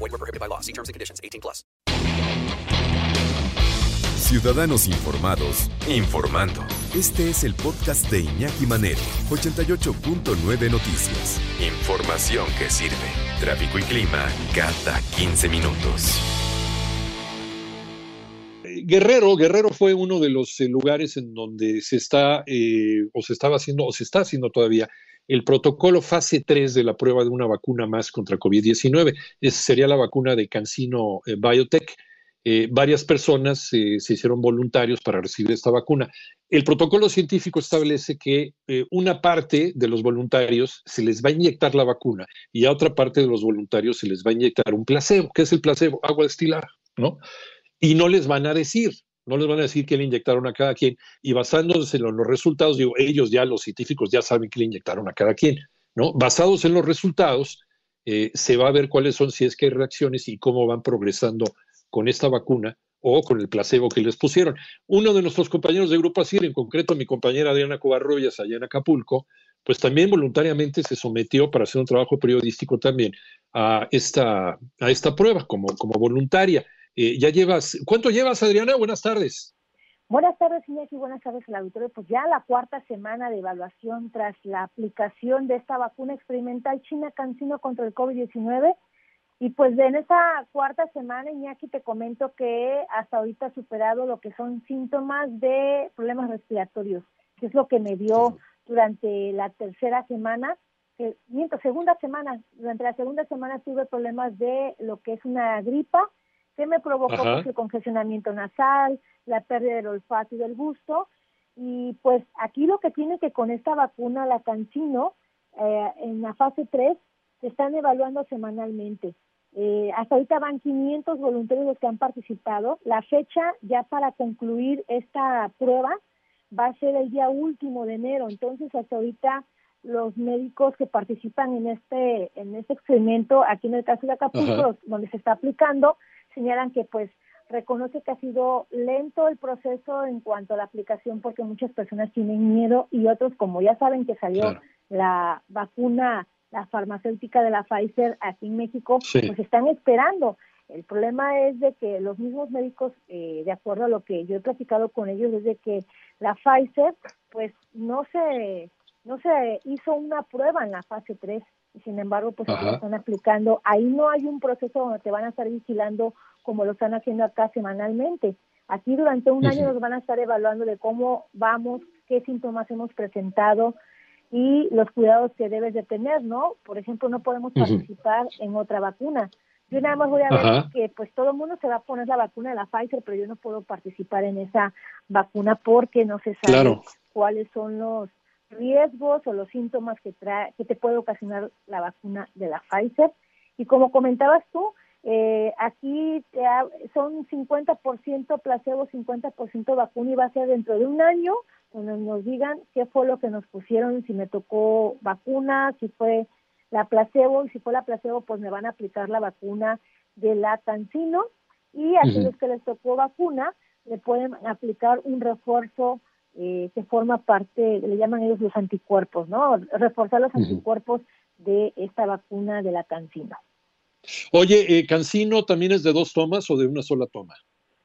Void were prohibited by law. See terms and conditions. 18 plus. Ciudadanos informados, informando. Este es el podcast de Iñaki Manero, 88.9 Noticias. Información que sirve. Tráfico y clima cada 15 minutos. Guerrero, Guerrero fue uno de los eh, lugares en donde se está eh, o se estaba haciendo o se está haciendo todavía el protocolo fase 3 de la prueba de una vacuna más contra COVID-19. Esa sería la vacuna de Cancino eh, Biotech. Eh, varias personas eh, se hicieron voluntarios para recibir esta vacuna. El protocolo científico establece que una parte de los voluntarios se les va a inyectar la vacuna y a otra parte de los voluntarios se les va a inyectar un placebo. ¿Qué es el placebo? Agua destilada, ¿no? Y no les van a decir, no les van a decir que le inyectaron a cada quien. Y basándose en los resultados, digo, ellos ya, los científicos ya saben que le inyectaron a cada quien, ¿no? Basados en los resultados, se va a ver cuáles son, si es que hay reacciones y cómo van progresando con esta vacuna o con el placebo que les pusieron. Uno de nuestros compañeros de Grupo ASIR, en concreto mi compañera Adriana Covarrubias allá en Acapulco, pues también voluntariamente se sometió para hacer un trabajo periodístico también a esta, a esta prueba como, como voluntaria. Eh, ya llevas, ¿cuánto llevas Adriana? Buenas tardes. Buenas tardes, Iñaki, buenas tardes al auditorio. Pues ya la cuarta semana de evaluación tras la aplicación de esta vacuna experimental China Cancino contra el COVID-19 y pues en esa cuarta semana, Iñaki, te comento que hasta ahorita ha superado lo que son síntomas de problemas respiratorios, que es lo que me dio durante la tercera semana, que, miento, segunda semana, durante la segunda semana tuve problemas de lo que es una gripa, que me provocó pues, el congestionamiento nasal, la pérdida del olfato y del gusto, y pues aquí lo que tiene que con esta vacuna, la Cancino, eh, en la fase 3, se están evaluando semanalmente. Eh, hasta ahorita van 500 voluntarios los que han participado. La fecha ya para concluir esta prueba va a ser el día último de enero. Entonces, hasta ahorita los médicos que participan en este en este experimento aquí en el caso de Acapulco, donde se está aplicando, señalan que pues reconoce que ha sido lento el proceso en cuanto a la aplicación porque muchas personas tienen miedo y otros como ya saben que salió la vacuna la farmacéutica de la Pfizer aquí en México, pues están esperando. El problema es de que los mismos médicos, eh, de acuerdo a lo que yo he platicado con ellos, es de que la Pfizer, pues no se, no se hizo una prueba en la fase 3 y sin embargo, pues se están aplicando. Ahí no hay un proceso donde te van a estar vigilando como lo están haciendo acá semanalmente. Aquí durante un año nos van a estar evaluando de cómo vamos, qué síntomas hemos presentado, y los cuidados que debes de tener, ¿no? Por ejemplo, no podemos participar en otra vacuna. Yo nada más voy a ver que pues todo el mundo se va a poner la vacuna de la Pfizer, pero yo no puedo participar en esa vacuna porque no se sabe cuáles son los riesgos o los síntomas que trae, que te puede ocasionar la vacuna de la Pfizer. Y como comentabas tú, eh, aquí te son 50% placebo, 50% vacuna y va a ser dentro de un año cuando nos digan qué fue lo que nos pusieron, si me tocó vacuna, si fue la placebo, y si fue la placebo, pues me van a aplicar la vacuna de la Cancino, y a aquellos que les tocó vacuna, le pueden aplicar un refuerzo eh, que forma parte, le llaman ellos los anticuerpos, ¿no? Reforzar los anticuerpos de esta vacuna de la Cancino. Oye, eh, ¿Cancino también es de dos tomas o de una sola toma?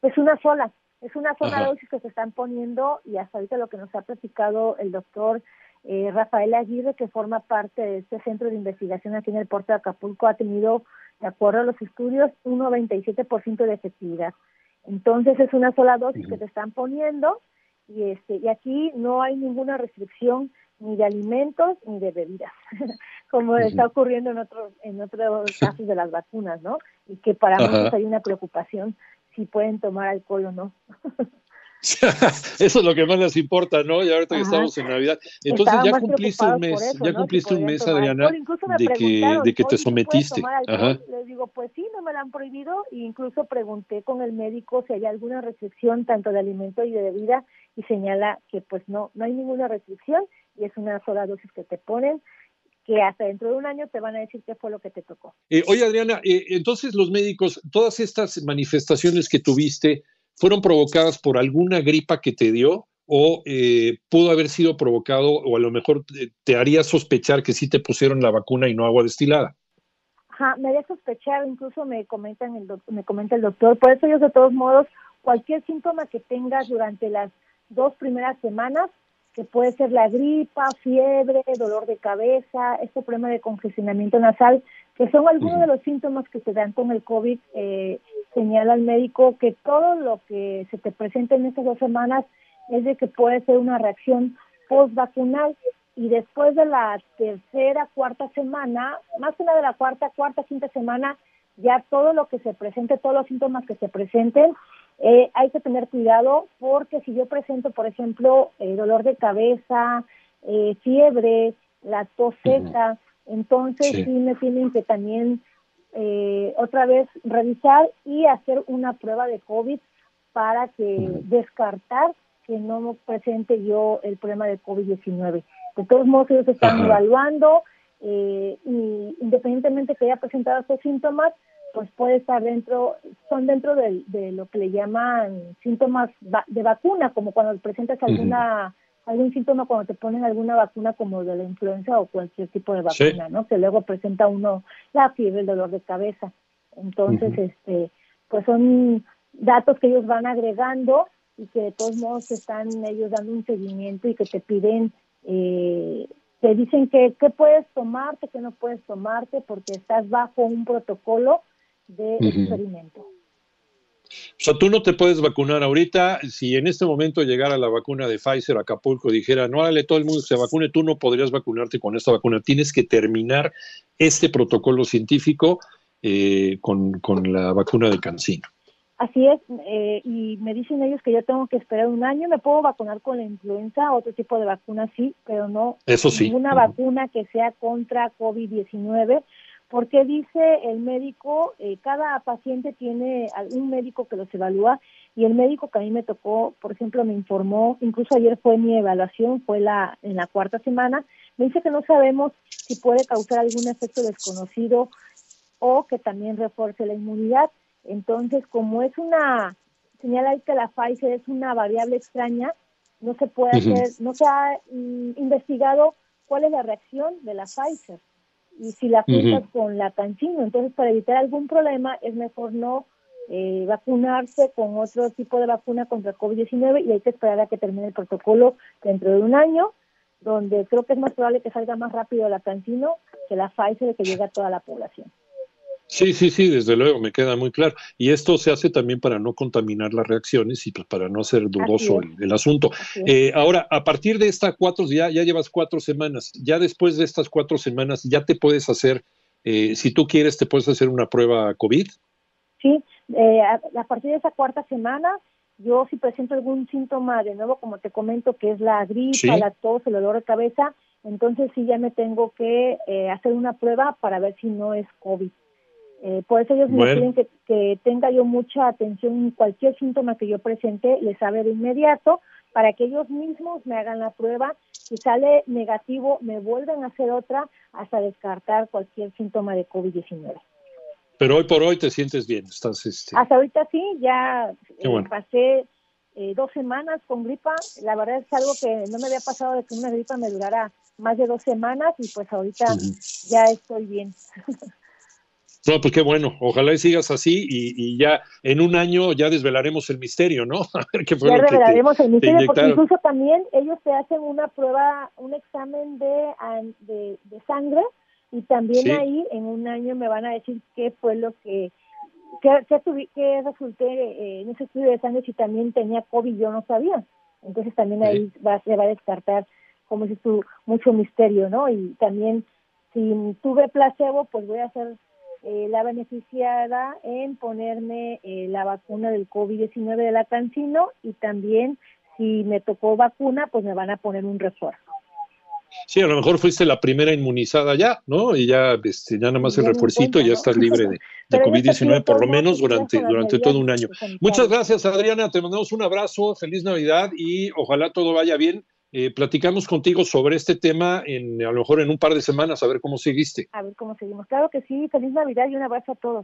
Es una sola. Es una sola dosis que se están poniendo y hasta ahorita lo que nos ha platicado el doctor eh, Rafael Aguirre, que forma parte de este centro de investigación aquí en el puerto de Acapulco, ha tenido, de acuerdo a los estudios, un 97% de efectividad. Entonces es una sola dosis que se están poniendo y este y aquí no hay ninguna restricción ni de alimentos ni de bebidas, como está ocurriendo en otros en otros casos de las vacunas, ¿no? Y que para muchos hay una preocupación si pueden tomar alcohol o no. Eso es lo que más les importa, ¿no? Y ahorita que estamos en Navidad. Entonces ya cumpliste un mes, ya cumpliste un mes, Adriana, de que, de que te sometiste. Ajá. Les digo, pues sí, no me lo han prohibido. E incluso pregunté con el médico si hay alguna restricción tanto de alimento y de bebida y señala que pues no, no hay ninguna restricción y es una sola dosis que te ponen que hasta dentro de un año te van a decir qué fue lo que te tocó. Eh, oye, Adriana, eh, entonces los médicos, todas estas manifestaciones que tuviste, ¿fueron provocadas por alguna gripa que te dio? ¿O eh, pudo haber sido provocado, o a lo mejor te, haría sospechar que sí te pusieron la vacuna y no agua destilada? Ajá, me haría sospechar, incluso me, comentan el me comenta el doctor. Por eso yo, de todos modos, cualquier síntoma que tengas durante las dos primeras semanas, que puede ser la gripa, fiebre, dolor de cabeza, este problema de congestionamiento nasal, que son algunos de los síntomas que se dan con el COVID, eh, señala el médico que todo lo que se te presenta en estas dos semanas es de que puede ser una reacción post-vacunal. Y después de la tercera, cuarta semana, más que nada de la cuarta, cuarta, quinta semana, ya todo lo que se presente, todos los síntomas que se presenten, eh, hay que tener cuidado porque si yo presento, por ejemplo, eh, dolor de cabeza, eh, fiebre, la tos seca, entonces sí. me tienen que también otra vez revisar y hacer una prueba de COVID para que descartar que no presente yo el problema de COVID-19. De todos modos, ellos están evaluando y independientemente que haya presentado estos síntomas, pues puede estar dentro, son dentro de, lo que le llaman síntomas de vacuna, como cuando presentas alguna algún síntoma cuando te ponen alguna vacuna como de la influenza o cualquier tipo de vacuna, ¿no? Que luego presenta uno la fiebre, el dolor de cabeza. Entonces, este, pues son datos que ellos van agregando y que de todos modos están ellos dando un seguimiento y que te piden eh, te dicen que qué puedes tomarte, qué no puedes tomarte, porque estás bajo un protocolo de experimento. O sea, tú no te puedes vacunar ahorita. Si en este momento llegara la vacuna de Pfizer a Acapulco y dijera, no, dale, todo el mundo se vacune, tú no podrías vacunarte con esta vacuna. Tienes que terminar este protocolo científico eh, con, la vacuna de Cancino. Así es, eh, y me dicen ellos que yo tengo que esperar un año, me puedo vacunar con la influenza, otro tipo de vacuna sí, pero no Eso sí. ninguna vacuna que sea contra COVID-19, porque dice el médico, eh, cada paciente tiene un médico que los evalúa y el médico que a mí me tocó, por ejemplo, me informó, incluso ayer fue mi evaluación, fue la en la cuarta semana, me dice que no sabemos si puede causar algún efecto desconocido o que también refuerce la inmunidad. Entonces, como es una, señala que la Pfizer es una variable extraña, no se puede hacer, no se ha mm, investigado cuál es la reacción de la Pfizer y si la juntas con la cancino. Entonces, para evitar algún problema, es mejor no eh, vacunarse con otro tipo de vacuna contra COVID-19 y hay que esperar a que termine el protocolo dentro de un año, donde creo que es más probable que salga más rápido la cancino que la Pfizer de que llegue a toda la población. Sí, sí, sí, desde luego, me queda muy claro. Y esto se hace también para no contaminar las reacciones y pues para no hacer dudoso el, asunto. Eh, ahora, a partir de estas cuatro, ya, ya llevas cuatro semanas, ya después de estas cuatro semanas, ya te puedes hacer, eh, si tú quieres, te puedes hacer una prueba COVID. Sí, eh, a, partir de esa cuarta semana, yo si presento algún síntoma, de nuevo, como te comento, que es la gripa, la tos, el dolor de cabeza, entonces sí ya me tengo que hacer una prueba para ver si no es COVID. Eh, por eso ellos me piden que, tenga yo mucha atención en cualquier síntoma que yo presente, les sabe de inmediato, para que ellos mismos me hagan la prueba. Si sale negativo, me vuelven a hacer otra hasta descartar cualquier síntoma de COVID-19. Pero hoy por hoy te sientes bien, estás este... Hasta ahorita sí, ya eh, pasé eh, dos semanas con gripa. La verdad es algo que no me había pasado de que una gripa me durara más de dos semanas y pues ahorita ya estoy bien. No, pues qué bueno. Ojalá y sigas así y, ya en un año ya desvelaremos el misterio, ¿no? A ver qué fue ya desvelaremos el misterio porque incluso también ellos te hacen una prueba, un examen de, de, sangre y también ahí en un año me van a decir qué fue lo que qué, resulté eh, en ese estudio de sangre si también tenía COVID yo no sabía. Entonces también ahí va, se va a descartar, como dices tú, mucho misterio, ¿no? Y también si tuve placebo, pues voy a hacer eh, la beneficiada en ponerme eh, la vacuna del COVID-19 de la Cancino y también si me tocó vacuna, pues me van a poner un refuerzo. Sí, a lo mejor fuiste la primera inmunizada ya, ¿no? Y ya, este, ya nada más el refuercito y ya estás libre de, de COVID-19, por lo menos durante, durante todo un año. Muchas gracias, Adriana. Te mandamos un abrazo, feliz Navidad y ojalá todo vaya bien. Eh, platicamos contigo sobre este tema en, a lo mejor en un par de semanas, a ver cómo seguiste. A ver cómo seguimos. Claro que sí, feliz Navidad y un abrazo a todos.